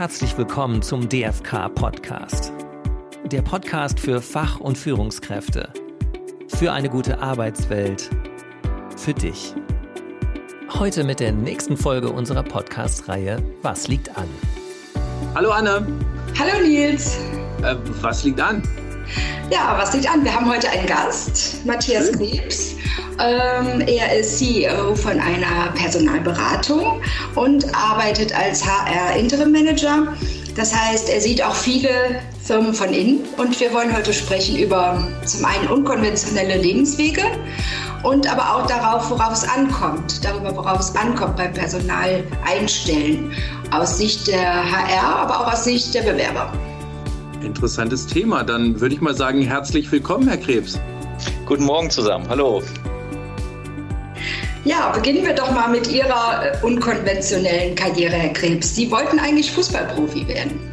herzlich willkommen zum DFK Podcast. Der Podcast für Fach- und Führungskräfte. Für eine gute Arbeitswelt. Für dich. Heute mit der nächsten Folge unserer Podcast-Reihe Was liegt an? Hallo Anne. Hallo Nils. Äh, was liegt an? Ja, was liegt an? Wir haben heute einen Gast, Matthias Krebs. Ähm, er ist CEO von einer Personalberatung und arbeitet als HR Interim Manager. Das heißt, er sieht auch viele Firmen von innen und wir wollen heute sprechen über zum einen unkonventionelle Lebenswege und aber auch darauf, worauf es ankommt, darüber, worauf es ankommt beim Personal einstellen, aus Sicht der HR, aber auch aus Sicht der Bewerber. Interessantes Thema. Dann würde ich mal sagen, herzlich willkommen, Herr Krebs. Guten Morgen zusammen. Hallo. Ja, beginnen wir doch mal mit Ihrer äh, unkonventionellen Karriere, Herr Krebs. Sie wollten eigentlich Fußballprofi werden.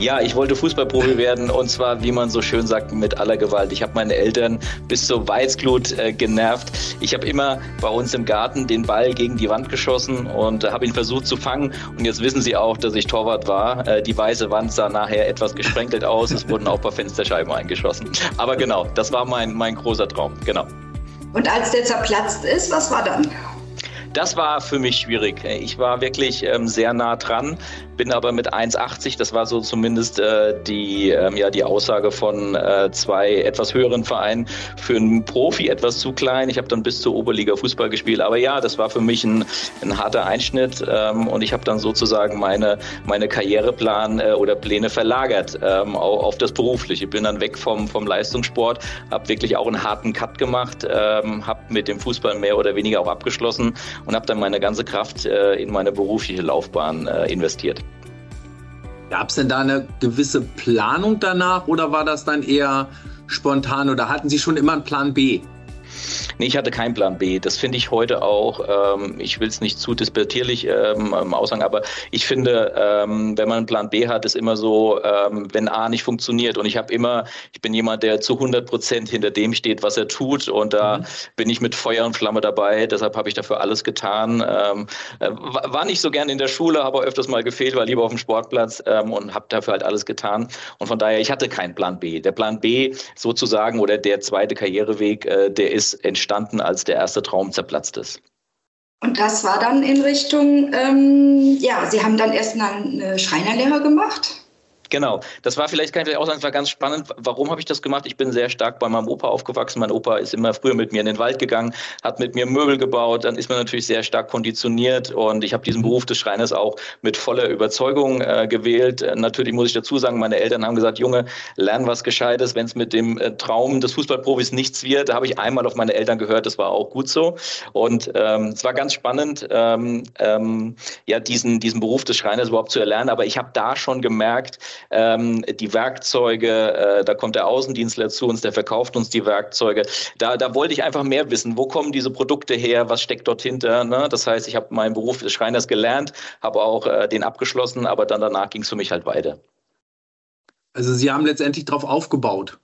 Ja, ich wollte Fußballprofi werden und zwar, wie man so schön sagt, mit aller Gewalt. Ich habe meine Eltern bis zur Weißglut äh, genervt. Ich habe immer bei uns im Garten den Ball gegen die Wand geschossen und äh, habe ihn versucht zu fangen. Und jetzt wissen Sie auch, dass ich Torwart war. Äh, die weiße Wand sah nachher etwas gesprenkelt aus. Es wurden auch ein paar Fensterscheiben eingeschossen. Aber genau, das war mein, mein großer Traum. Genau. Und als der zerplatzt ist, was war dann? Das war für mich schwierig. Ich war wirklich ähm, sehr nah dran bin aber mit 1,80, das war so zumindest äh, die, ähm, ja, die Aussage von äh, zwei etwas höheren Vereinen, für einen Profi etwas zu klein. Ich habe dann bis zur Oberliga Fußball gespielt, aber ja, das war für mich ein, ein harter Einschnitt ähm, und ich habe dann sozusagen meine, meine Karriereplan äh, oder Pläne verlagert ähm, auf, das Berufliche. Ich bin dann weg vom, vom Leistungssport, habe wirklich auch einen harten Cut gemacht, ähm, habe mit dem Fußball mehr oder weniger auch abgeschlossen und habe dann meine ganze Kraft äh, in meine berufliche Laufbahn äh, investiert. Gab es denn da eine gewisse Planung danach oder war das dann eher spontan oder hatten Sie schon immer einen Plan B? Nee, ich hatte keinen Plan B. Das finde ich heute auch, ähm, ich will es nicht zu disputierlich ähm, ähm, aussagen, aber ich finde, ähm, wenn man einen Plan B hat, ist immer so, ähm, wenn A nicht funktioniert. Und ich habe immer, ich bin jemand, der zu 100 Prozent hinter dem steht, was er tut. Und da mhm. bin ich mit Feuer und Flamme dabei. Deshalb habe ich dafür alles getan. Ähm, äh, war nicht so gern in der Schule, habe öfters mal gefehlt, war lieber auf dem Sportplatz und habe dafür halt alles getan. Und von daher, ich hatte keinen Plan B. Der Plan B sozusagen oder der zweite Karriereweg, äh, der ist entstanden entstanden, als der erste Traum zerplatzt ist. Und das war dann in Richtung, ähm, ja, Sie haben dann erst eine Schreinerlehre gemacht. Genau, das war vielleicht, kann ich auch sagen, es war ganz spannend. Warum habe ich das gemacht? Ich bin sehr stark bei meinem Opa aufgewachsen. Mein Opa ist immer früher mit mir in den Wald gegangen, hat mit mir Möbel gebaut. Dann ist man natürlich sehr stark konditioniert und ich habe diesen Beruf des Schreiners auch mit voller Überzeugung äh, gewählt. Äh, natürlich muss ich dazu sagen, meine Eltern haben gesagt, Junge, lern was Gescheites, wenn es mit dem äh, Traum des Fußballprofis nichts wird. Da habe ich einmal auf meine Eltern gehört, das war auch gut so. Und ähm, es war ganz spannend, ähm, ähm, ja, diesen, diesen Beruf des Schreiners überhaupt zu erlernen. Aber ich habe da schon gemerkt, ähm, die Werkzeuge, äh, da kommt der Außendienstler zu uns, der verkauft uns die Werkzeuge. Da, da wollte ich einfach mehr wissen, wo kommen diese Produkte her, was steckt dort hinter. Ne? Das heißt, ich habe meinen Beruf des Schreiners gelernt, habe auch äh, den abgeschlossen, aber dann danach ging es für mich halt weiter. Also Sie haben letztendlich darauf aufgebaut.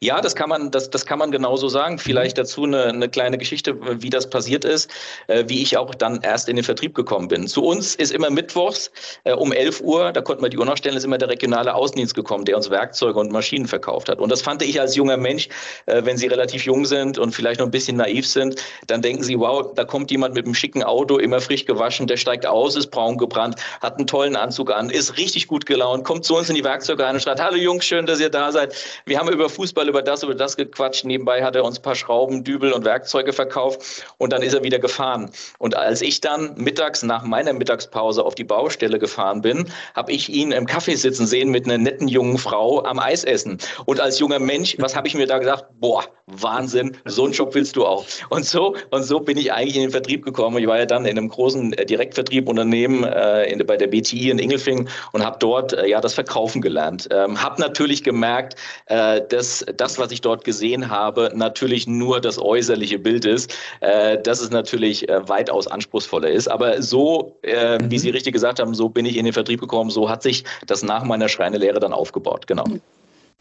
Ja, das kann man, das, das kann man genauso sagen. Vielleicht mhm. dazu eine, eine kleine Geschichte, wie das passiert ist, äh, wie ich auch dann erst in den Vertrieb gekommen bin. Zu uns ist immer mittwochs äh, um 11 Uhr, da konnten wir die Uhr noch stellen, ist immer der regionale Außendienst gekommen, der uns Werkzeuge und Maschinen verkauft hat. Und das fand ich als junger Mensch, äh, wenn Sie relativ jung sind und vielleicht noch ein bisschen naiv sind, dann denken Sie, wow, da kommt jemand mit einem schicken Auto, immer frisch gewaschen, der steigt aus, ist braun gebrannt, hat einen tollen Anzug an, ist richtig gut gelaunt, kommt zu uns in die Werkzeuge rein und schreibt, hallo Jungs, schön, dass ihr da seid. Wir haben über über Fußball, über das, über das gequatscht. Nebenbei hat er uns ein paar Schrauben, Dübel und Werkzeuge verkauft und dann ist er wieder gefahren. Und als ich dann mittags nach meiner Mittagspause auf die Baustelle gefahren bin, habe ich ihn im Kaffee sitzen sehen mit einer netten jungen Frau am Eis essen. Und als junger Mensch, was habe ich mir da gesagt? Boah, Wahnsinn, so einen Job willst du auch. Und so, und so bin ich eigentlich in den Vertrieb gekommen. Ich war ja dann in einem großen äh, Direktvertriebunternehmen äh, in, bei der BTI in Ingelfing und habe dort äh, ja das Verkaufen gelernt. Ähm, habe natürlich gemerkt, äh, dass das, was ich dort gesehen habe, natürlich nur das äußerliche Bild ist, äh, dass es natürlich äh, weitaus anspruchsvoller ist. Aber so, äh, wie Sie richtig gesagt haben, so bin ich in den Vertrieb gekommen, so hat sich das nach meiner Schreinelehre dann aufgebaut. Genau.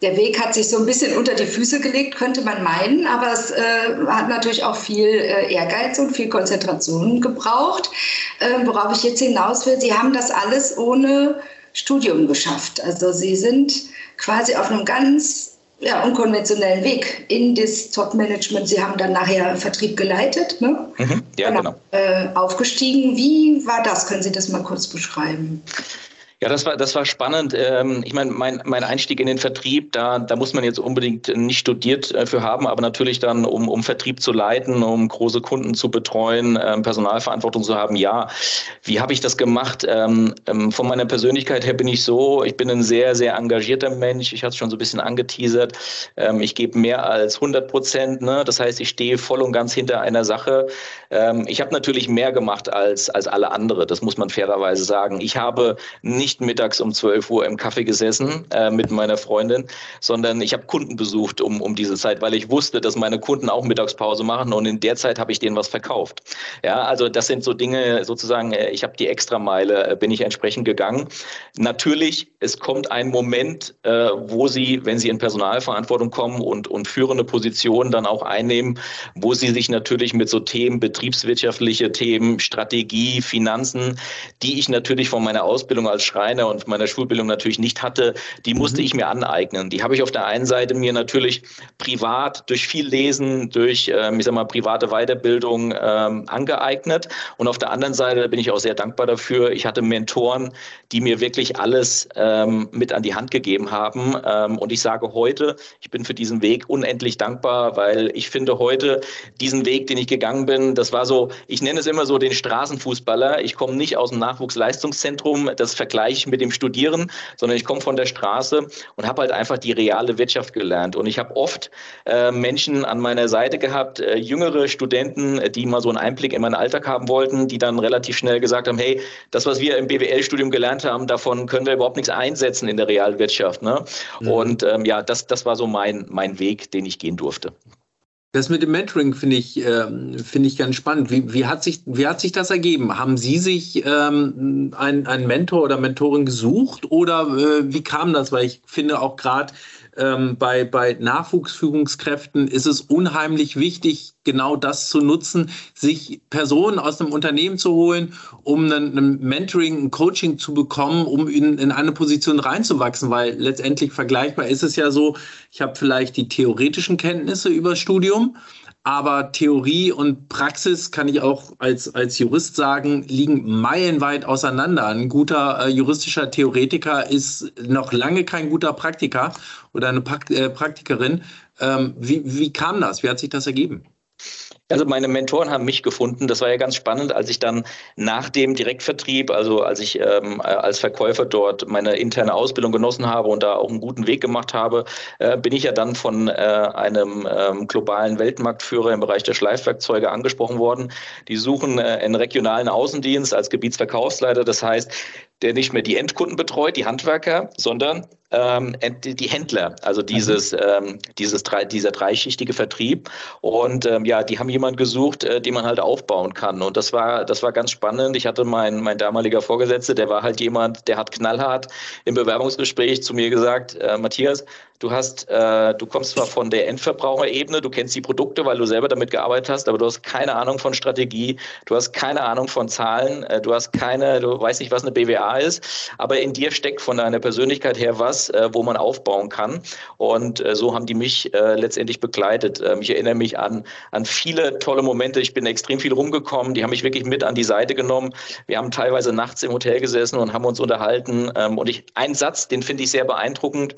Der Weg hat sich so ein bisschen unter die Füße gelegt, könnte man meinen, aber es äh, hat natürlich auch viel äh, Ehrgeiz und viel Konzentration gebraucht. Äh, worauf ich jetzt hinaus will, Sie haben das alles ohne Studium geschafft. Also Sie sind quasi auf einem ganz ja, unkonventionellen Weg in das Top-Management. Sie haben dann nachher Vertrieb geleitet, ne? Mhm, ja, genau. Äh, aufgestiegen. Wie war das? Können Sie das mal kurz beschreiben? Ja, das war, das war spannend. Ähm, ich meine, mein, mein Einstieg in den Vertrieb, da, da muss man jetzt unbedingt nicht studiert äh, für haben, aber natürlich dann, um, um Vertrieb zu leiten, um große Kunden zu betreuen, ähm, Personalverantwortung zu haben, ja. Wie habe ich das gemacht? Ähm, von meiner Persönlichkeit her bin ich so, ich bin ein sehr, sehr engagierter Mensch. Ich hatte es schon so ein bisschen angeteasert. Ich gebe mehr als 100 Prozent. Ne? Das heißt, ich stehe voll und ganz hinter einer Sache. Ich habe natürlich mehr gemacht als, als alle andere. Das muss man fairerweise sagen. Ich habe nicht nicht mittags um 12 Uhr im Kaffee gesessen äh, mit meiner Freundin, sondern ich habe Kunden besucht um, um diese Zeit, weil ich wusste, dass meine Kunden auch Mittagspause machen und in der Zeit habe ich denen was verkauft. Ja, also das sind so Dinge sozusagen, äh, ich habe die Extrameile, äh, bin ich entsprechend gegangen. Natürlich, es kommt ein Moment, äh, wo Sie, wenn Sie in Personalverantwortung kommen und, und führende Positionen dann auch einnehmen, wo Sie sich natürlich mit so Themen, betriebswirtschaftliche Themen, Strategie, Finanzen, die ich natürlich von meiner Ausbildung als Schreiner und meiner Schulbildung natürlich nicht hatte, die musste mhm. ich mir aneignen. Die habe ich auf der einen Seite mir natürlich privat durch viel Lesen, durch, ähm, ich sag mal, private Weiterbildung ähm, angeeignet. Und auf der anderen Seite bin ich auch sehr dankbar dafür. Ich hatte Mentoren, die mir wirklich alles ähm, mit an die Hand gegeben haben. Ähm, und ich sage heute, ich bin für diesen Weg unendlich dankbar, weil ich finde heute diesen Weg, den ich gegangen bin, das war so, ich nenne es immer so den Straßenfußballer. Ich komme nicht aus dem Nachwuchsleistungszentrum. Das vergleiche Vergleich mit dem Studieren, sondern ich komme von der Straße und habe halt einfach die reale Wirtschaft gelernt. Und ich habe oft äh, Menschen an meiner Seite gehabt, äh, jüngere Studenten, die mal so einen Einblick in meinen Alltag haben wollten, die dann relativ schnell gesagt haben, hey, das, was wir im BWL-Studium gelernt haben, davon können wir überhaupt nichts einsetzen in der Realwirtschaft. Ne? Mhm. Und ähm, ja, das, das war so mein, mein Weg, den ich gehen durfte. Das mit dem Mentoring finde ich, äh, finde ich ganz spannend. Wie, wie, hat sich, wie hat sich das ergeben? Haben Sie sich ähm, einen Mentor oder Mentorin gesucht oder äh, wie kam das? Weil ich finde auch gerade ähm, bei, bei Nachwuchsführungskräften ist es unheimlich wichtig, genau das zu nutzen, sich Personen aus einem Unternehmen zu holen, um ein, Mentoring, ein Coaching zu bekommen, um in, in eine Position reinzuwachsen, weil letztendlich vergleichbar ist es ja so, ich habe vielleicht die theoretischen Kenntnisse über Studium, aber Theorie und Praxis, kann ich auch als, als Jurist sagen, liegen meilenweit auseinander. Ein guter äh, juristischer Theoretiker ist noch lange kein guter Praktiker oder eine Prakt äh, Praktikerin. Ähm, wie, wie kam das? Wie hat sich das ergeben? Also meine Mentoren haben mich gefunden. Das war ja ganz spannend, als ich dann nach dem Direktvertrieb, also als ich ähm, als Verkäufer dort meine interne Ausbildung genossen habe und da auch einen guten Weg gemacht habe, äh, bin ich ja dann von äh, einem ähm, globalen Weltmarktführer im Bereich der Schleifwerkzeuge angesprochen worden. Die suchen äh, einen regionalen Außendienst als Gebietsverkaufsleiter. Das heißt, der nicht mehr die Endkunden betreut, die Handwerker, sondern ähm, die Händler, also dieses, mhm. ähm, dieses drei, dieser dreischichtige Vertrieb. Und ähm, ja, die haben jemand gesucht, äh, den man halt aufbauen kann. Und das war, das war ganz spannend. Ich hatte mein, mein damaliger Vorgesetzter, der war halt jemand, der hat knallhart im Bewerbungsgespräch zu mir gesagt, äh, Matthias, Du hast, äh, du kommst zwar von der Endverbraucherebene, du kennst die Produkte, weil du selber damit gearbeitet hast, aber du hast keine Ahnung von Strategie, du hast keine Ahnung von Zahlen, äh, du hast keine, du weißt nicht, was eine BWA ist, aber in dir steckt von deiner Persönlichkeit her was, äh, wo man aufbauen kann. Und äh, so haben die mich äh, letztendlich begleitet. Ähm, ich erinnere mich an, an viele tolle Momente. Ich bin extrem viel rumgekommen. Die haben mich wirklich mit an die Seite genommen. Wir haben teilweise nachts im Hotel gesessen und haben uns unterhalten. Ähm, und ich, ein Satz, den finde ich sehr beeindruckend.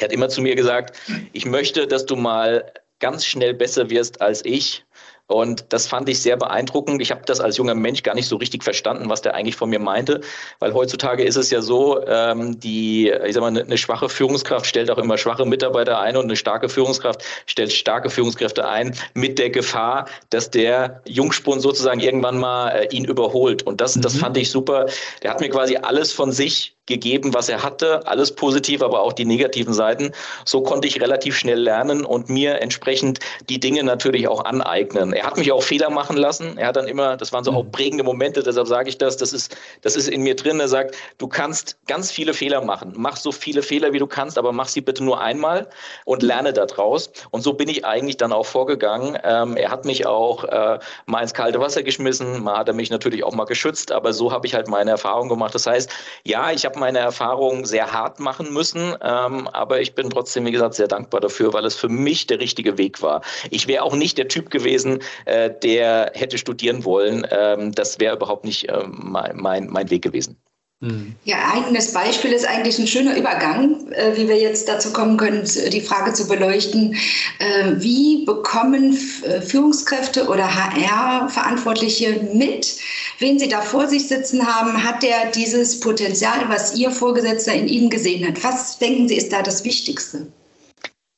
Er hat immer zu mir gesagt, ich möchte, dass du mal ganz schnell besser wirst als ich. Und das fand ich sehr beeindruckend. Ich habe das als junger Mensch gar nicht so richtig verstanden, was der eigentlich von mir meinte, weil heutzutage ist es ja so, ähm, die, ich sag mal, eine, eine schwache Führungskraft stellt auch immer schwache Mitarbeiter ein und eine starke Führungskraft stellt starke Führungskräfte ein mit der Gefahr, dass der Jungspund sozusagen irgendwann mal äh, ihn überholt. Und das, mhm. das fand ich super. Der hat mir quasi alles von sich gegeben, was er hatte, alles positiv, aber auch die negativen Seiten. So konnte ich relativ schnell lernen und mir entsprechend die Dinge natürlich auch aneignen. Er hat mich auch Fehler machen lassen. Er hat dann immer, das waren so auch mhm. prägende Momente, deshalb sage ich das, das ist, das ist in mir drin. Er sagt, du kannst ganz viele Fehler machen. Mach so viele Fehler, wie du kannst, aber mach sie bitte nur einmal und lerne daraus. Und so bin ich eigentlich dann auch vorgegangen. Ähm, er hat mich auch äh, mal ins kalte Wasser geschmissen, mal hat er mich natürlich auch mal geschützt, aber so habe ich halt meine Erfahrung gemacht. Das heißt, ja, ich habe meine Erfahrungen sehr hart machen müssen, ähm, aber ich bin trotzdem, wie gesagt, sehr dankbar dafür, weil es für mich der richtige Weg war. Ich wäre auch nicht der Typ gewesen, äh, der hätte studieren wollen. Ähm, das wäre überhaupt nicht äh, mein, mein, mein Weg gewesen. Ja, eigenes Beispiel ist eigentlich ein schöner Übergang, äh, wie wir jetzt dazu kommen können, die Frage zu beleuchten. Äh, wie bekommen äh, Führungskräfte oder HR-Verantwortliche mit, wen sie da vor sich sitzen haben? Hat der dieses Potenzial, was Ihr Vorgesetzter in Ihnen gesehen hat? Was denken Sie ist da das Wichtigste?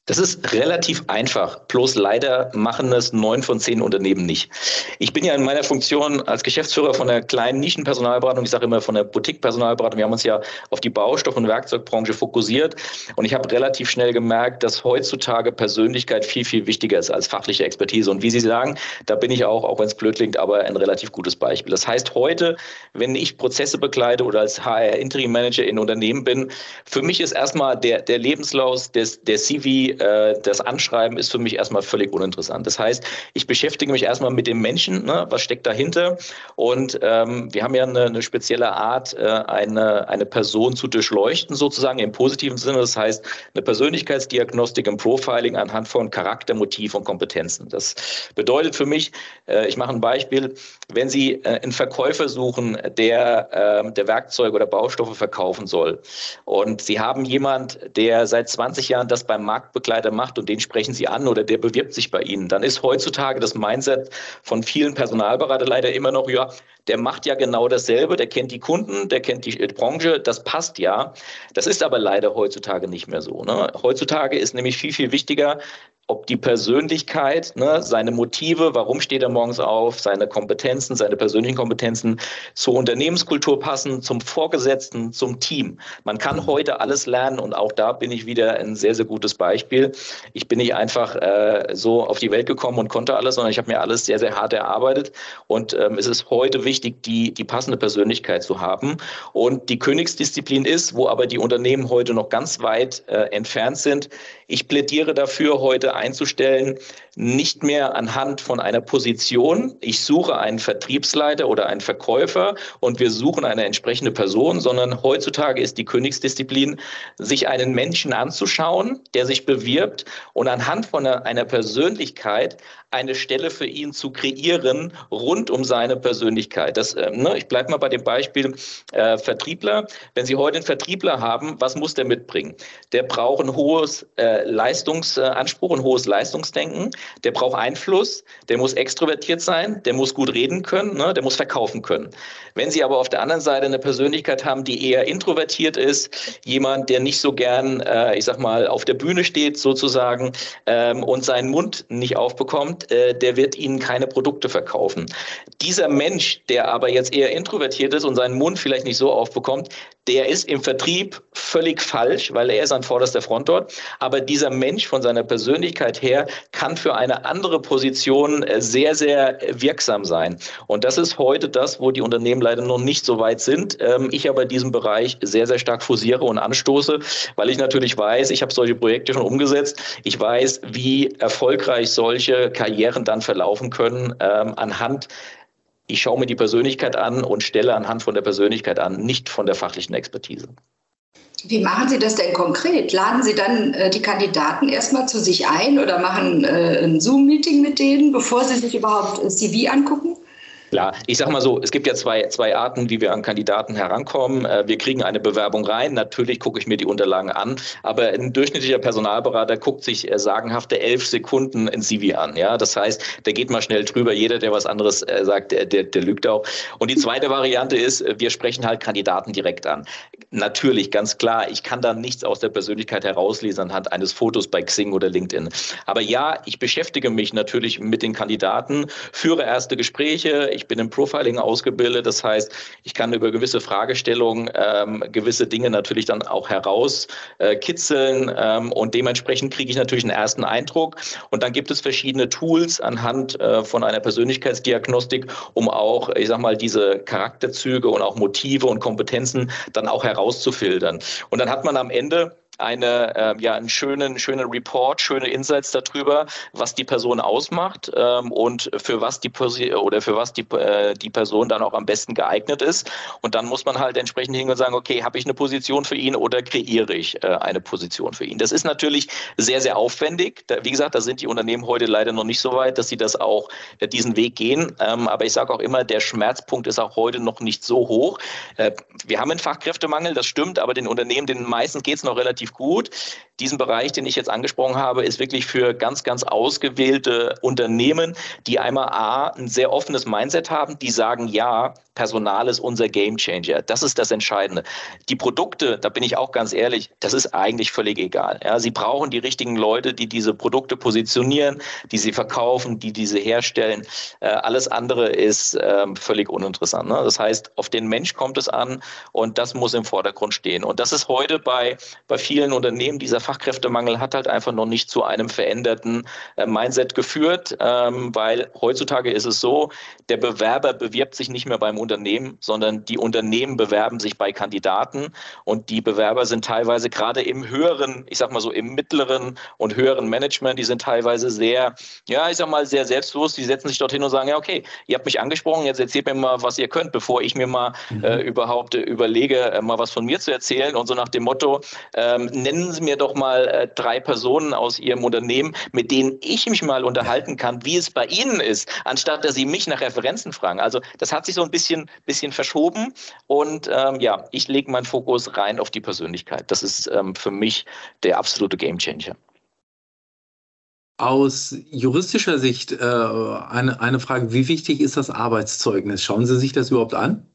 Das ist relativ einfach, bloß leider machen es neun von zehn Unternehmen nicht. Ich bin ja in meiner Funktion als Geschäftsführer von der kleinen Nischenpersonalberatung, ich sage immer von der Boutique-Personalberatung, wir haben uns ja auf die Baustoff- und Werkzeugbranche fokussiert und ich habe relativ schnell gemerkt, dass heutzutage Persönlichkeit viel, viel wichtiger ist als fachliche Expertise. Und wie Sie sagen, da bin ich auch, auch wenn es blöd klingt, aber ein relativ gutes Beispiel. Das heißt, heute, wenn ich Prozesse begleite oder als HR-Interim-Manager in Unternehmen bin, für mich ist erstmal der, der Lebenslauf, des, der CV, äh, das Anschreiben ist für mich erstmal völlig uninteressant. Das heißt, ich beschäftige mich erstmal mit dem Menschen, ne, was steckt dahinter. Und ähm, wir haben ja eine, eine spezielle Art, äh, eine, eine Person zu durchleuchten, sozusagen im positiven Sinne. Das heißt, eine Persönlichkeitsdiagnostik im Profiling anhand von Charakter, Motiv und Kompetenzen. Das bedeutet für mich, äh, ich mache ein Beispiel, wenn Sie äh, einen Verkäufer suchen, der, äh, der Werkzeuge oder Baustoffe verkaufen soll und Sie haben jemand, der seit 20 Jahren das beim Marktbegleiter macht und den sprechen Sie an oder der bewirbt sich bei Ihnen, dann ist heutzutage das Mindset von vielen Personalberatern leider immer noch, ja, der macht ja genau dasselbe, der kennt die Kunden, der kennt die Branche, das passt ja. Das ist aber leider heutzutage nicht mehr so. Ne? Heutzutage ist nämlich viel, viel wichtiger, ob die Persönlichkeit, ne, seine Motive, warum steht er morgens auf, seine Kompetenzen, seine persönlichen Kompetenzen zur Unternehmenskultur passen, zum Vorgesetzten, zum Team. Man kann heute alles lernen und auch da bin ich wieder ein sehr, sehr gutes Beispiel. Ich bin nicht einfach äh, so auf die Welt gekommen und konnte alles, sondern ich habe mir alles sehr, sehr hart erarbeitet und ähm, es ist heute wichtig, die, die passende Persönlichkeit zu haben. Und die Königsdisziplin ist, wo aber die Unternehmen heute noch ganz weit äh, entfernt sind. Ich plädiere dafür, heute einzustellen, nicht mehr anhand von einer Position. Ich suche einen Vertriebsleiter oder einen Verkäufer und wir suchen eine entsprechende Person, sondern heutzutage ist die Königsdisziplin, sich einen Menschen anzuschauen, der sich bewirbt und anhand von einer, Persönlichkeit eine Stelle für ihn zu kreieren rund um seine Persönlichkeit. Das, äh, ne, ich bleibe mal bei dem Beispiel äh, Vertriebler. Wenn Sie heute einen Vertriebler haben, was muss der mitbringen? Der braucht ein hohes äh, Leistungsanspruch, hohes Leistungsdenken. Der braucht Einfluss. Der muss extrovertiert sein. Der muss gut reden können. Ne, der muss verkaufen können. Wenn Sie aber auf der anderen Seite eine Persönlichkeit haben, die eher introvertiert ist, jemand, der nicht so gern, äh, ich sag mal, auf der Bühne steht sozusagen ähm, und seinen Mund nicht aufbekommt, äh, der wird Ihnen keine Produkte verkaufen. Dieser Mensch, der aber jetzt eher introvertiert ist und seinen Mund vielleicht nicht so aufbekommt, der ist im Vertrieb völlig falsch, weil er ist an vorderster Front dort. Aber dieser Mensch von seiner Persönlichkeit her kann für eine andere Position äh, sehr, sehr wirksam sein. Und das ist heute das, wo die Unternehmen leider noch nicht so weit sind. Ähm, ich aber diesen Bereich sehr, sehr stark forciere und anstoße, weil ich natürlich weiß, ich habe solche Projekte schon umgesetzt. Ich weiß, wie erfolgreich solche Karrieren dann verlaufen können ähm, anhand ich schaue mir die Persönlichkeit an und stelle anhand von der Persönlichkeit an, nicht von der fachlichen Expertise. Wie machen Sie das denn konkret? Laden Sie dann äh, die Kandidaten erstmal zu sich ein oder machen äh, ein Zoom-Meeting mit denen, bevor sie sich überhaupt CV angucken? Klar, ich sage mal so, es gibt ja zwei, zwei Arten, wie wir an Kandidaten herankommen. Äh, wir kriegen eine Bewerbung rein, natürlich gucke ich mir die Unterlagen an, aber ein durchschnittlicher Personalberater guckt sich äh, sagenhafte elf Sekunden in CV an. Ja, Das heißt, der geht mal schnell drüber, jeder, der was anderes äh, sagt, der, der, der lügt auch. Und die zweite Variante ist, wir sprechen halt Kandidaten direkt an. Natürlich, ganz klar, ich kann da nichts aus der Persönlichkeit herauslesen anhand eines Fotos bei Xing oder LinkedIn. Aber ja, ich beschäftige mich natürlich mit den Kandidaten, führe erste Gespräche, ich ich bin im Profiling ausgebildet, das heißt, ich kann über gewisse Fragestellungen ähm, gewisse Dinge natürlich dann auch herauskitzeln äh, ähm, und dementsprechend kriege ich natürlich einen ersten Eindruck. Und dann gibt es verschiedene Tools anhand äh, von einer Persönlichkeitsdiagnostik, um auch, ich sag mal, diese Charakterzüge und auch Motive und Kompetenzen dann auch herauszufiltern. Und dann hat man am Ende eine, äh, ja, einen schönen, schönen Report, schöne Insights darüber, was die Person ausmacht ähm, und für was die oder für was die, äh, die Person dann auch am besten geeignet ist. Und dann muss man halt entsprechend hingehen und sagen, okay, habe ich eine Position für ihn oder kreiere ich äh, eine Position für ihn? Das ist natürlich sehr, sehr aufwendig. Da, wie gesagt, da sind die Unternehmen heute leider noch nicht so weit, dass sie das auch äh, diesen Weg gehen. Ähm, aber ich sage auch immer, der Schmerzpunkt ist auch heute noch nicht so hoch. Äh, wir haben einen Fachkräftemangel, das stimmt, aber den Unternehmen, den meisten geht es noch gut. Diesen Bereich, den ich jetzt angesprochen habe, ist wirklich für ganz, ganz ausgewählte Unternehmen, die einmal A, ein sehr offenes Mindset haben, die sagen, ja, Personal ist unser Gamechanger. Das ist das Entscheidende. Die Produkte, da bin ich auch ganz ehrlich, das ist eigentlich völlig egal. Ja, sie brauchen die richtigen Leute, die diese Produkte positionieren, die sie verkaufen, die diese herstellen. Äh, alles andere ist ähm, völlig uninteressant. Ne? Das heißt, auf den Mensch kommt es an und das muss im Vordergrund stehen. Und das ist heute bei, bei vielen Unternehmen, dieser Fachkräftemangel hat halt einfach noch nicht zu einem veränderten äh, Mindset geführt, ähm, weil heutzutage ist es so, der Bewerber bewirbt sich nicht mehr beim Unternehmen, sondern die Unternehmen bewerben sich bei Kandidaten und die Bewerber sind teilweise gerade im höheren, ich sag mal so im mittleren und höheren Management, die sind teilweise sehr, ja, ich sag mal sehr selbstbewusst, die setzen sich dorthin und sagen, ja, okay, ihr habt mich angesprochen, jetzt erzählt mir mal, was ihr könnt, bevor ich mir mal mhm. äh, überhaupt äh, überlege, äh, mal was von mir zu erzählen und so nach dem Motto, ähm, nennen Sie mir doch mal äh, drei Personen aus Ihrem Unternehmen, mit denen ich mich mal unterhalten kann, wie es bei Ihnen ist, anstatt dass Sie mich nach Referenzen fragen. Also das hat sich so ein bisschen bisschen, bisschen verschoben. Und ähm, ja, ich lege meinen Fokus rein auf die Persönlichkeit. Das ist ähm, für mich der absolute Gamechanger. Aus juristischer Sicht äh, eine, eine Frage, wie wichtig ist das Arbeitszeugnis? Schauen Sie sich das überhaupt an?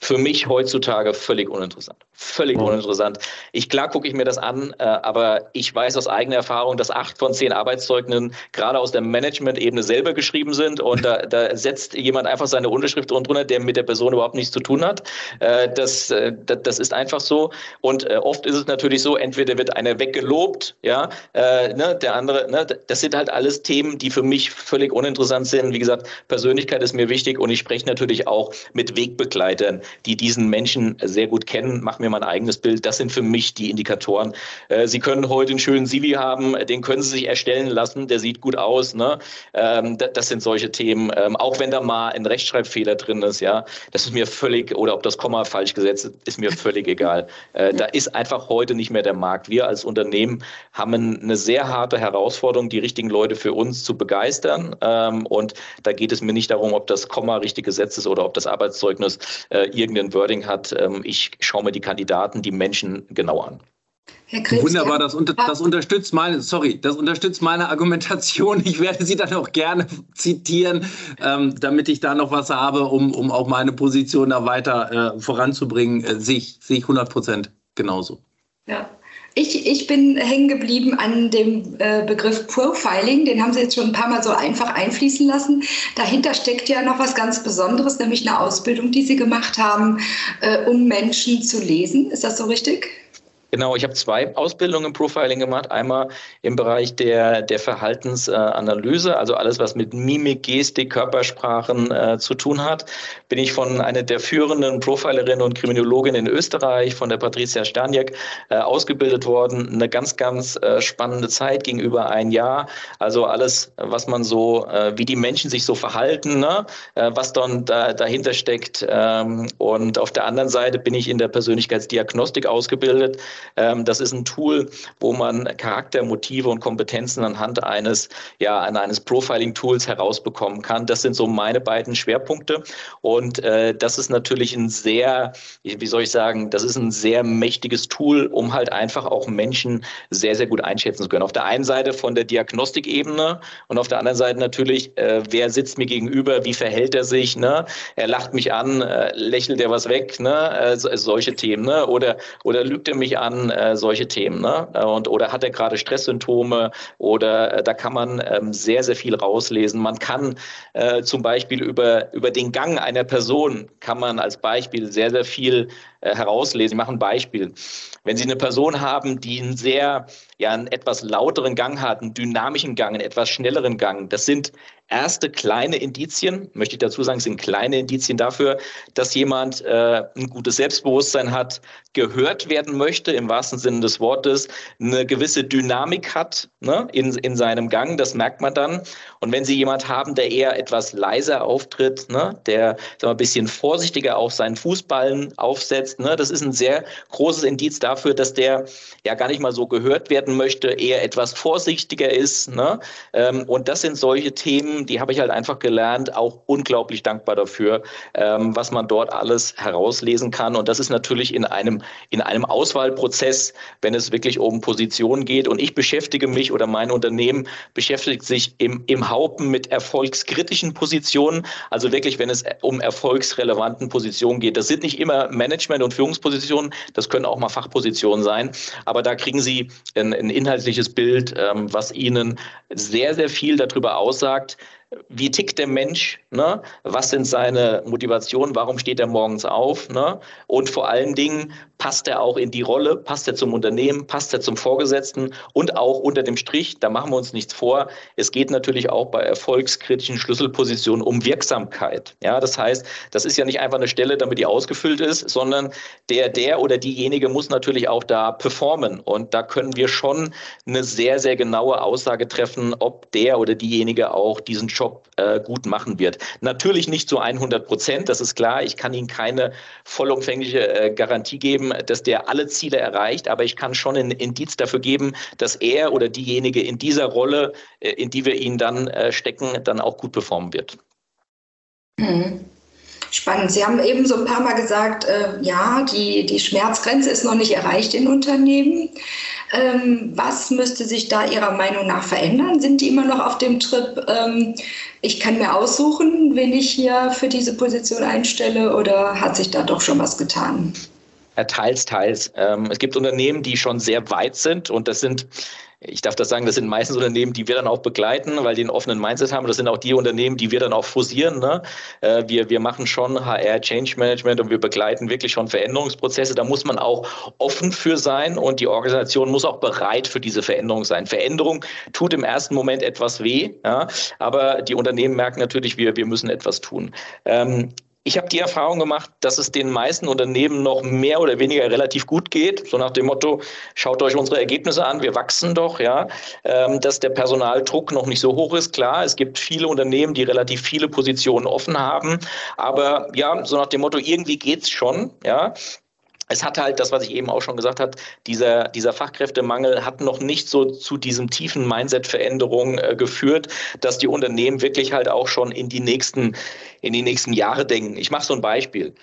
Für mich heutzutage völlig uninteressant völlig oh. uninteressant. Ich klar gucke ich mir das an, äh, aber ich weiß aus eigener Erfahrung, dass acht von zehn Arbeitszeugnissen gerade aus der Management-Ebene selber geschrieben sind und da, da setzt jemand einfach seine Unterschrift drunter, der mit der Person überhaupt nichts zu tun hat. Äh, das, äh, das, das ist einfach so. Und äh, oft ist es natürlich so, entweder wird einer weggelobt, ja, äh, ne, der andere, ne, das sind halt alles Themen, die für mich völlig uninteressant sind. Wie gesagt, Persönlichkeit ist mir wichtig und ich spreche natürlich auch mit Wegbegleitern, die diesen Menschen sehr gut kennen, mache mir mir mein eigenes Bild. Das sind für mich die Indikatoren. Äh, Sie können heute einen schönen Sivi haben, den können Sie sich erstellen lassen, der sieht gut aus. Ne? Ähm, das sind solche Themen. Ähm, auch wenn da mal ein Rechtschreibfehler drin ist, ja, das ist mir völlig, oder ob das Komma falsch gesetzt ist, ist mir völlig egal. Äh, da ist einfach heute nicht mehr der Markt. Wir als Unternehmen haben eine sehr harte Herausforderung, die richtigen Leute für uns zu begeistern. Ähm, und da geht es mir nicht darum, ob das Komma richtig gesetzt ist oder ob das Arbeitszeugnis äh, irgendein Wording hat. ich schaue mir die Kandidaten die Menschen genau an. Krebs, Wunderbar, das, unter, das, unterstützt meine, sorry, das unterstützt meine Argumentation. Ich werde sie dann auch gerne zitieren, ähm, damit ich da noch was habe, um, um auch meine Position da weiter äh, voranzubringen. Äh, sehe ich, sehe ich 100 Prozent genauso. Ja, ich, ich bin hängen geblieben an dem äh, Begriff Profiling. Den haben Sie jetzt schon ein paar Mal so einfach einfließen lassen. Dahinter steckt ja noch was ganz Besonderes, nämlich eine Ausbildung, die Sie gemacht haben, äh, um Menschen zu lesen. Ist das so richtig? Genau, ich habe zwei Ausbildungen im Profiling gemacht. Einmal im Bereich der, der Verhaltensanalyse, also alles, was mit Mimik, Gestik, Körpersprachen äh, zu tun hat. Bin ich von einer der führenden Profilerinnen und Kriminologinnen in Österreich, von der Patricia Staniak, äh, ausgebildet worden. Eine ganz, ganz äh, spannende Zeit, gegenüber ein Jahr. Also alles, was man so, äh, wie die Menschen sich so verhalten, ne? Äh, was dann da, dahinter steckt. Ähm, und auf der anderen Seite bin ich in der Persönlichkeitsdiagnostik ausgebildet. Ähm, das ist ein Tool, wo man Charakter, Motive und Kompetenzen anhand eines, ja, eines Profiling-Tools herausbekommen kann. Das sind so meine beiden Schwerpunkte. Und äh, das ist natürlich ein sehr, wie soll ich sagen, das ist ein sehr mächtiges Tool, um halt einfach auch Menschen sehr, sehr gut einschätzen zu können. Auf der einen Seite von der Diagnostikebene und auf der anderen Seite natürlich, äh, wer sitzt mir gegenüber, wie verhält er sich, ne? Er lacht mich an, äh, lächelt er was weg, ne? Äh, solche Themen, ne? Oder, oder lügt er mich an? An äh, solche Themen. Ne? Äh, und, oder hat er gerade Stresssymptome? Oder äh, da kann man ähm, sehr, sehr viel rauslesen. Man kann äh, zum Beispiel über, über den Gang einer Person, kann man als Beispiel sehr, sehr viel herauslesen. Ich mache ein Beispiel. Wenn Sie eine Person haben, die einen sehr, ja, einen etwas lauteren Gang hat, einen dynamischen Gang, einen etwas schnelleren Gang, das sind erste kleine Indizien, möchte ich dazu sagen, sind kleine Indizien dafür, dass jemand äh, ein gutes Selbstbewusstsein hat, gehört werden möchte, im wahrsten Sinne des Wortes, eine gewisse Dynamik hat ne, in, in seinem Gang, das merkt man dann. Und wenn Sie jemand haben, der eher etwas leiser auftritt, ne, der so ein bisschen vorsichtiger auf seinen Fußballen aufsetzt, ne, das ist ein sehr großes Indiz dafür, dass der ja gar nicht mal so gehört werden möchte, eher etwas vorsichtiger ist. Ne? Ähm, und das sind solche Themen, die habe ich halt einfach gelernt, auch unglaublich dankbar dafür, ähm, was man dort alles herauslesen kann. Und das ist natürlich in einem, in einem Auswahlprozess, wenn es wirklich um Positionen geht. Und ich beschäftige mich oder mein Unternehmen beschäftigt sich im, im Haupen mit erfolgskritischen Positionen. Also wirklich, wenn es um erfolgsrelevanten Positionen geht. Das sind nicht immer Management- und Führungspositionen, das können auch mal Fachpositionen sein. Aber da kriegen Sie ein, ein inhaltliches Bild, ähm, was Ihnen sehr, sehr viel darüber aussagt, wie tickt der Mensch, ne? was sind seine Motivationen, warum steht er morgens auf ne? und vor allen Dingen, passt er auch in die Rolle, passt er zum Unternehmen, passt er zum Vorgesetzten und auch unter dem Strich, da machen wir uns nichts vor, es geht natürlich auch bei erfolgskritischen Schlüsselpositionen um Wirksamkeit. Ja, das heißt, das ist ja nicht einfach eine Stelle, damit die ausgefüllt ist, sondern der, der oder diejenige muss natürlich auch da performen und da können wir schon eine sehr, sehr genaue Aussage treffen, ob der oder diejenige auch diesen Job äh, gut machen wird. Natürlich nicht zu 100 Prozent, das ist klar. Ich kann Ihnen keine vollumfängliche äh, Garantie geben, dass der alle Ziele erreicht, aber ich kann schon ein Indiz dafür geben, dass er oder diejenige in dieser Rolle, äh, in die wir ihn dann äh, stecken, dann auch gut performen wird. Mhm. Spannend. Sie haben eben so ein paar Mal gesagt, äh, ja, die, die Schmerzgrenze ist noch nicht erreicht in Unternehmen. Ähm, was müsste sich da Ihrer Meinung nach verändern? Sind die immer noch auf dem Trip, ähm, ich kann mir aussuchen, wen ich hier für diese Position einstelle oder hat sich da doch schon was getan? Teils, teils. Ähm, es gibt Unternehmen, die schon sehr weit sind und das sind ich darf das sagen, das sind meistens Unternehmen, die wir dann auch begleiten, weil die einen offenen Mindset haben. Das sind auch die Unternehmen, die wir dann auch fusieren. Ne? Äh, wir, wir machen schon HR Change Management und wir begleiten wirklich schon Veränderungsprozesse. Da muss man auch offen für sein und die Organisation muss auch bereit für diese Veränderung sein. Veränderung tut im ersten Moment etwas weh, ja? aber die Unternehmen merken natürlich, wir, wir müssen etwas tun. Ähm, ich habe die Erfahrung gemacht, dass es den meisten Unternehmen noch mehr oder weniger relativ gut geht. So nach dem Motto, schaut euch unsere Ergebnisse an, wir wachsen doch, ja. Ähm, dass der Personaldruck noch nicht so hoch ist, klar. Es gibt viele Unternehmen, die relativ viele Positionen offen haben. Aber ja, so nach dem Motto, irgendwie geht's schon, ja es hat halt das, was ich eben auch schon gesagt habe, dieser, dieser Fachkräftemangel hat noch nicht so zu diesem tiefen Mindset-Veränderung äh, geführt, dass die Unternehmen wirklich halt auch schon in die nächsten, in die nächsten Jahre denken. Ich mache so ein Beispiel.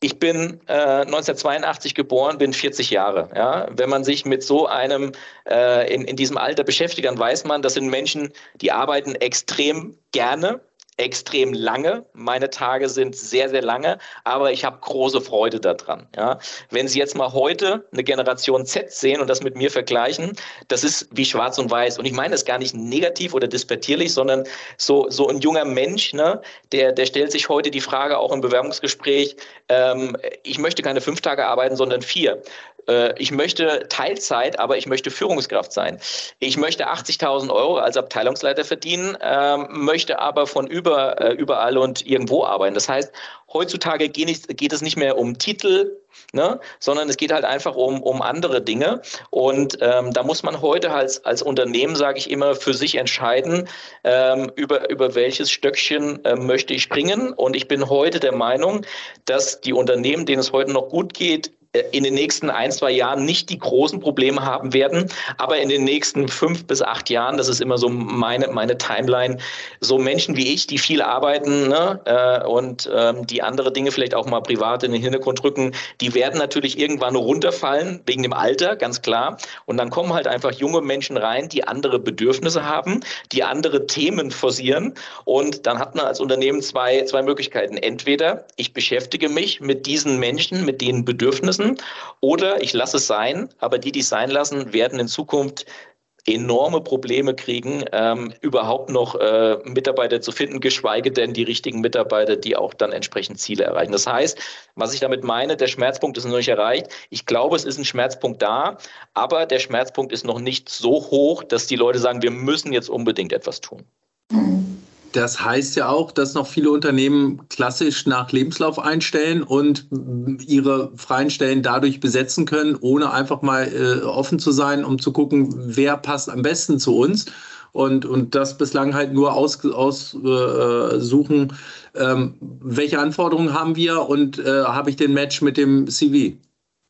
Ich bin äh, 1982 geboren, bin 40 Jahre. Ja? Wenn man sich mit so einem äh, in, in diesem Alter beschäftigt, dann weiß man, das sind Menschen, die arbeiten extrem gerne, extrem lange. Meine Tage sind sehr, sehr lange, aber ich habe große Freude daran. Ja. Wenn Sie jetzt mal heute eine Generation Z sehen und das mit mir vergleichen, das ist wie schwarz und weiß. Und ich meine das gar nicht negativ oder dispertierlich, sondern so, so ein junger Mensch, ne, der, der stellt sich heute die Frage auch im Bewerbungsgespräch, ähm, ich möchte keine fünf Tage arbeiten, sondern vier. Äh, ich möchte Teilzeit, aber ich möchte Führungskraft sein. Ich möchte 80.000 Euro als Abteilungsleiter verdienen, ähm, möchte aber von über, äh, überall und irgendwo arbeiten. Das heißt, heutzutage geht es nicht mehr um Titel, ne, sondern es geht halt einfach um, um andere Dinge. Und ähm, da muss man heute als, als Unternehmen, sage ich immer, für sich entscheiden, ähm, über, über welches Stöckchen äh, möchte ich springen. Und ich bin heute der Meinung, dass die Unternehmen, denen es heute noch gut geht, in den nächsten ein, zwei Jahren nicht die großen Probleme haben werden, aber in den nächsten fünf bis acht Jahren, das ist immer so meine, meine Timeline, so Menschen wie ich, die viel arbeiten ne, äh, und ähm, die andere Dinge vielleicht auch mal privat in den Hintergrund rücken, die werden natürlich irgendwann runterfallen, wegen dem Alter, ganz klar. Und dann kommen halt einfach junge Menschen rein, die andere Bedürfnisse haben, die andere Themen forcieren. Und dann hat man als Unternehmen zwei, zwei Möglichkeiten. Entweder ich beschäftige mich mit diesen Menschen, mit den Bedürfnissen, oder ich lasse es sein, aber die, die es sein lassen, werden in Zukunft enorme Probleme kriegen, ähm, überhaupt noch äh, Mitarbeiter zu finden, geschweige denn die richtigen Mitarbeiter, die auch dann entsprechend Ziele erreichen. Das heißt, was ich damit meine, der Schmerzpunkt ist noch nicht erreicht. Ich glaube, es ist ein Schmerzpunkt da, aber der Schmerzpunkt ist noch nicht so hoch, dass die Leute sagen, wir müssen jetzt unbedingt etwas tun. Das heißt ja auch, dass noch viele Unternehmen klassisch nach Lebenslauf einstellen und ihre freien Stellen dadurch besetzen können, ohne einfach mal äh, offen zu sein, um zu gucken, wer passt am besten zu uns. Und, und das bislang halt nur aussuchen, aus, äh, ähm, welche Anforderungen haben wir und äh, habe ich den Match mit dem CV.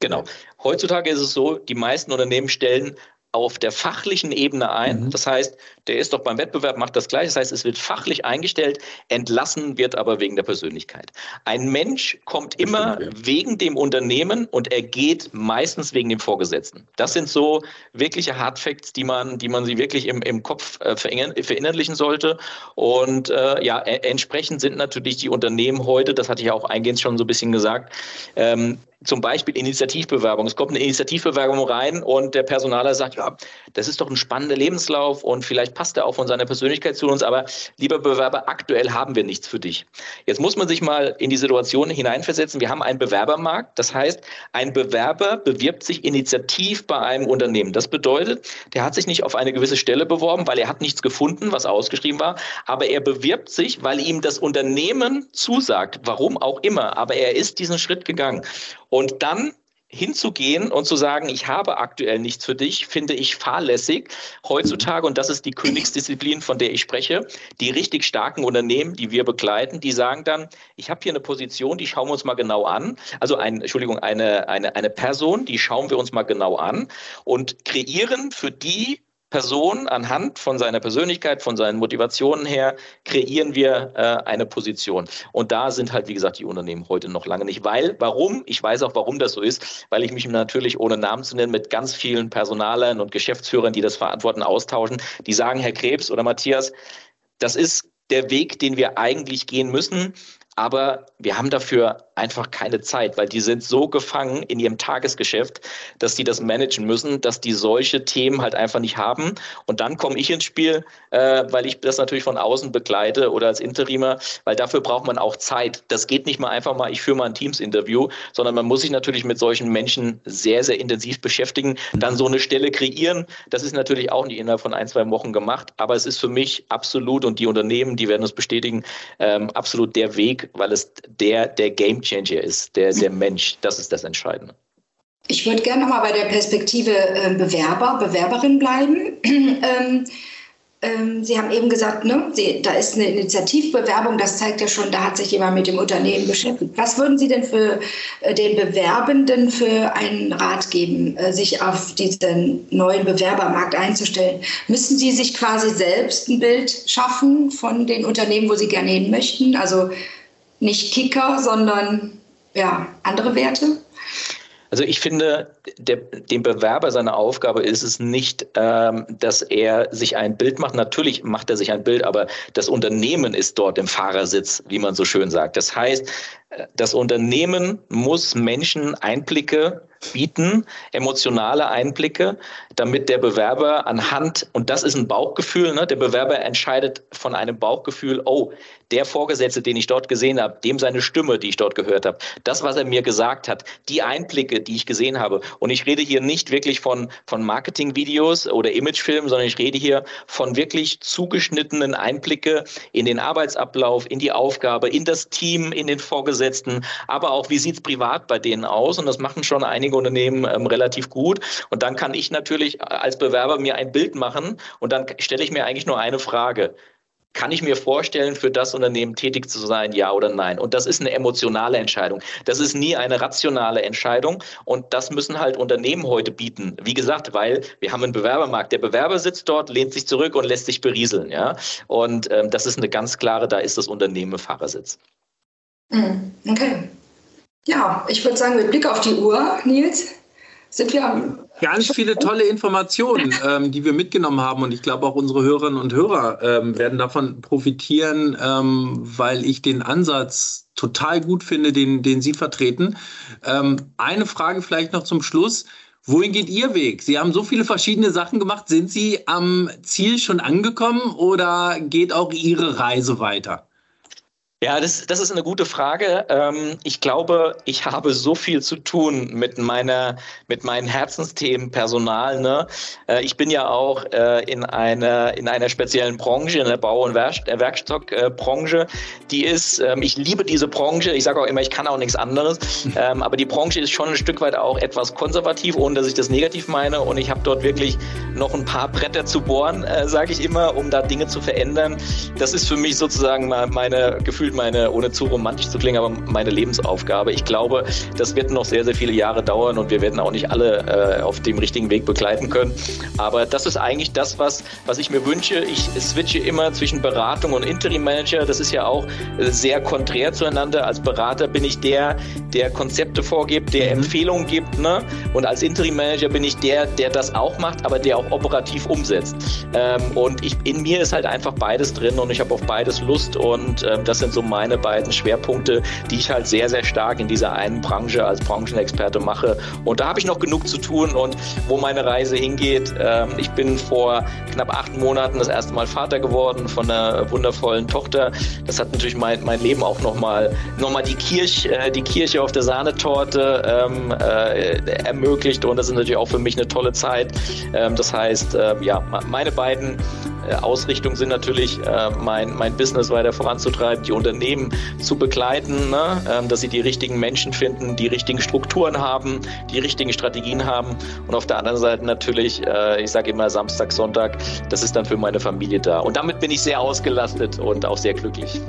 Genau. Heutzutage ist es so, die meisten Unternehmen stellen auf der fachlichen Ebene ein. Mhm. Das heißt, der ist doch beim Wettbewerb, macht das gleich. Das heißt, es wird fachlich eingestellt, entlassen wird aber wegen der Persönlichkeit. Ein Mensch kommt immer ja. wegen dem Unternehmen und er geht meistens wegen dem Vorgesetzten. Das sind so wirkliche Hardfacts, die man, die man sie wirklich im, im Kopf äh, verinnerlichen sollte. Und äh, ja, e entsprechend sind natürlich die Unternehmen heute, das hatte ich auch eingehend schon so ein bisschen gesagt, ähm, zum Beispiel Initiativbewerbung. Es kommt eine Initiativbewerbung rein und der Personaler sagt, ja, das ist doch ein spannender Lebenslauf und vielleicht passt er auch von seiner Persönlichkeit zu uns, aber lieber Bewerber, aktuell haben wir nichts für dich. Jetzt muss man sich mal in die Situation hineinversetzen. Wir haben einen Bewerbermarkt. Das heißt, ein Bewerber bewirbt sich initiativ bei einem Unternehmen. Das bedeutet, der hat sich nicht auf eine gewisse Stelle beworben, weil er hat nichts gefunden, was ausgeschrieben war, aber er bewirbt sich, weil ihm das Unternehmen zusagt, warum auch immer, aber er ist diesen Schritt gegangen. Und dann hinzugehen und zu sagen, ich habe aktuell nichts für dich, finde ich fahrlässig. Heutzutage, und das ist die Königsdisziplin, von der ich spreche, die richtig starken Unternehmen, die wir begleiten, die sagen dann, ich habe hier eine Position, die schauen wir uns mal genau an. Also ein, Entschuldigung, eine, eine, eine Person, die schauen wir uns mal genau an und kreieren für die Person anhand von seiner Persönlichkeit, von seinen Motivationen her, kreieren wir äh, eine Position. Und da sind halt, wie gesagt, die Unternehmen heute noch lange nicht. Weil, warum? Ich weiß auch, warum das so ist, weil ich mich natürlich, ohne Namen zu nennen, mit ganz vielen Personalern und Geschäftsführern, die das verantworten, austauschen, die sagen, Herr Krebs oder Matthias, das ist der Weg, den wir eigentlich gehen müssen. Aber wir haben dafür einfach keine Zeit, weil die sind so gefangen in ihrem Tagesgeschäft, dass die das managen müssen, dass die solche Themen halt einfach nicht haben. Und dann komme ich ins Spiel, äh, weil ich das natürlich von außen begleite oder als Interimer, weil dafür braucht man auch Zeit. Das geht nicht mal einfach mal, ich führe mal ein Teams-Interview, sondern man muss sich natürlich mit solchen Menschen sehr, sehr intensiv beschäftigen. Dann so eine Stelle kreieren, das ist natürlich auch nicht innerhalb von ein, zwei Wochen gemacht, aber es ist für mich absolut und die Unternehmen, die werden es bestätigen, ähm, absolut der Weg, weil es der, der Game Changer ist, der, der Mensch. Das ist das Entscheidende. Ich würde gerne nochmal bei der Perspektive äh, Bewerber, Bewerberin bleiben. ähm, ähm, Sie haben eben gesagt, ne, Sie, da ist eine Initiativbewerbung, das zeigt ja schon, da hat sich jemand mit dem Unternehmen beschäftigt. Was würden Sie denn für äh, den Bewerbenden für einen Rat geben, äh, sich auf diesen neuen Bewerbermarkt einzustellen? Müssen Sie sich quasi selbst ein Bild schaffen von den Unternehmen, wo Sie gerne hin möchten? Also nicht Kicker, sondern ja, andere Werte? Also ich finde, der, dem Bewerber seine Aufgabe ist es nicht, ähm, dass er sich ein Bild macht. Natürlich macht er sich ein Bild, aber das Unternehmen ist dort im Fahrersitz, wie man so schön sagt. Das heißt, äh, das Unternehmen muss Menschen Einblicke bieten, emotionale Einblicke, damit der Bewerber anhand, und das ist ein Bauchgefühl, ne, der Bewerber entscheidet von einem Bauchgefühl, oh, der Vorgesetzte, den ich dort gesehen habe, dem seine Stimme, die ich dort gehört habe, das, was er mir gesagt hat, die Einblicke, die ich gesehen habe. Und ich rede hier nicht wirklich von, von Marketingvideos oder Imagefilmen, sondern ich rede hier von wirklich zugeschnittenen Einblicke in den Arbeitsablauf, in die Aufgabe, in das Team, in den Vorgesetzten, aber auch, wie sieht es privat bei denen aus? Und das machen schon einige Unternehmen ähm, relativ gut. Und dann kann ich natürlich als Bewerber mir ein Bild machen und dann stelle ich mir eigentlich nur eine Frage. Kann ich mir vorstellen, für das Unternehmen tätig zu sein, ja oder nein? Und das ist eine emotionale Entscheidung. Das ist nie eine rationale Entscheidung. Und das müssen halt Unternehmen heute bieten. Wie gesagt, weil wir haben einen Bewerbermarkt. Der Bewerber sitzt dort, lehnt sich zurück und lässt sich berieseln. Ja? Und ähm, das ist eine ganz klare, da ist das Unternehmen Fahrersitz. Hm, okay. Ja, ich würde sagen, mit Blick auf die Uhr, Nils, sind wir am Ganz viele tolle Informationen, ähm, die wir mitgenommen haben. Und ich glaube, auch unsere Hörerinnen und Hörer ähm, werden davon profitieren, ähm, weil ich den Ansatz total gut finde, den, den Sie vertreten. Ähm, eine Frage vielleicht noch zum Schluss. Wohin geht Ihr Weg? Sie haben so viele verschiedene Sachen gemacht. Sind Sie am Ziel schon angekommen oder geht auch Ihre Reise weiter? Ja, das, das ist eine gute Frage. Ähm, ich glaube, ich habe so viel zu tun mit meiner, mit meinen Herzensthemen Personal. Ne? Äh, ich bin ja auch äh, in einer, in einer speziellen Branche, in der Bau- und Werkstockbranche. Die ist, ähm, ich liebe diese Branche. Ich sage auch immer, ich kann auch nichts anderes. Ähm, aber die Branche ist schon ein Stück weit auch etwas konservativ, ohne dass ich das negativ meine. Und ich habe dort wirklich noch ein paar Bretter zu bohren, äh, sage ich immer, um da Dinge zu verändern. Das ist für mich sozusagen meine gefühlt meine, ohne zu romantisch zu klingen, aber meine Lebensaufgabe. Ich glaube, das wird noch sehr, sehr viele Jahre dauern und wir werden auch nicht alle äh, auf dem richtigen Weg begleiten können. Aber das ist eigentlich das, was, was ich mir wünsche. Ich switche immer zwischen Beratung und Interim Manager. Das ist ja auch sehr konträr zueinander. Als Berater bin ich der, der Konzepte vorgibt, der mhm. Empfehlungen gibt. Ne? Und als Interim Manager bin ich der, der das auch macht, aber der auch operativ umsetzt. Ähm, und ich, in mir ist halt einfach beides drin und ich habe auf beides Lust und ähm, das sind so meine beiden Schwerpunkte, die ich halt sehr, sehr stark in dieser einen Branche als Branchenexperte mache. Und da habe ich noch genug zu tun und wo meine Reise hingeht. Ähm, ich bin vor knapp acht Monaten das erste Mal Vater geworden von einer wundervollen Tochter. Das hat natürlich mein, mein Leben auch nochmal noch mal die, Kirche, äh, die Kirche auf der Sahnetorte ähm, äh, ermöglicht und das ist natürlich auch für mich eine tolle Zeit. Ähm, das heißt, äh, ja, meine beiden äh, Ausrichtungen sind natürlich, äh, mein, mein Business weiter voranzutreiben, die Unternehmen zu begleiten, ne? ähm, dass sie die richtigen Menschen finden, die richtigen Strukturen haben, die richtigen Strategien haben. Und auf der anderen Seite natürlich, äh, ich sage immer Samstag, Sonntag, das ist dann für meine Familie da. Und damit bin ich sehr ausgelastet und auch sehr glücklich.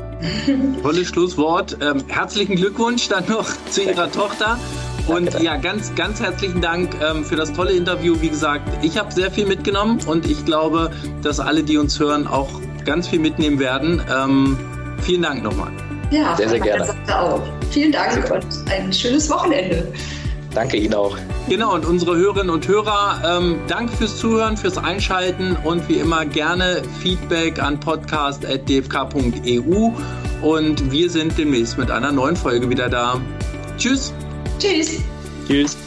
Tolles Schlusswort. Ähm, herzlichen Glückwunsch dann noch zu Ihrer Tochter. Und danke, ja, ganz, ganz herzlichen Dank ähm, für das tolle Interview. Wie gesagt, ich habe sehr viel mitgenommen und ich glaube, dass alle, die uns hören, auch ganz viel mitnehmen werden. Ähm, Vielen Dank nochmal. Ja, sehr, sehr gerne. Auch. Vielen Dank und ein schönes Wochenende. Danke Ihnen auch. Genau, und unsere Hörerinnen und Hörer, ähm, danke fürs Zuhören, fürs Einschalten und wie immer gerne Feedback an podcast.dfk.eu. Und wir sind demnächst mit einer neuen Folge wieder da. Tschüss. Tschüss. Tschüss.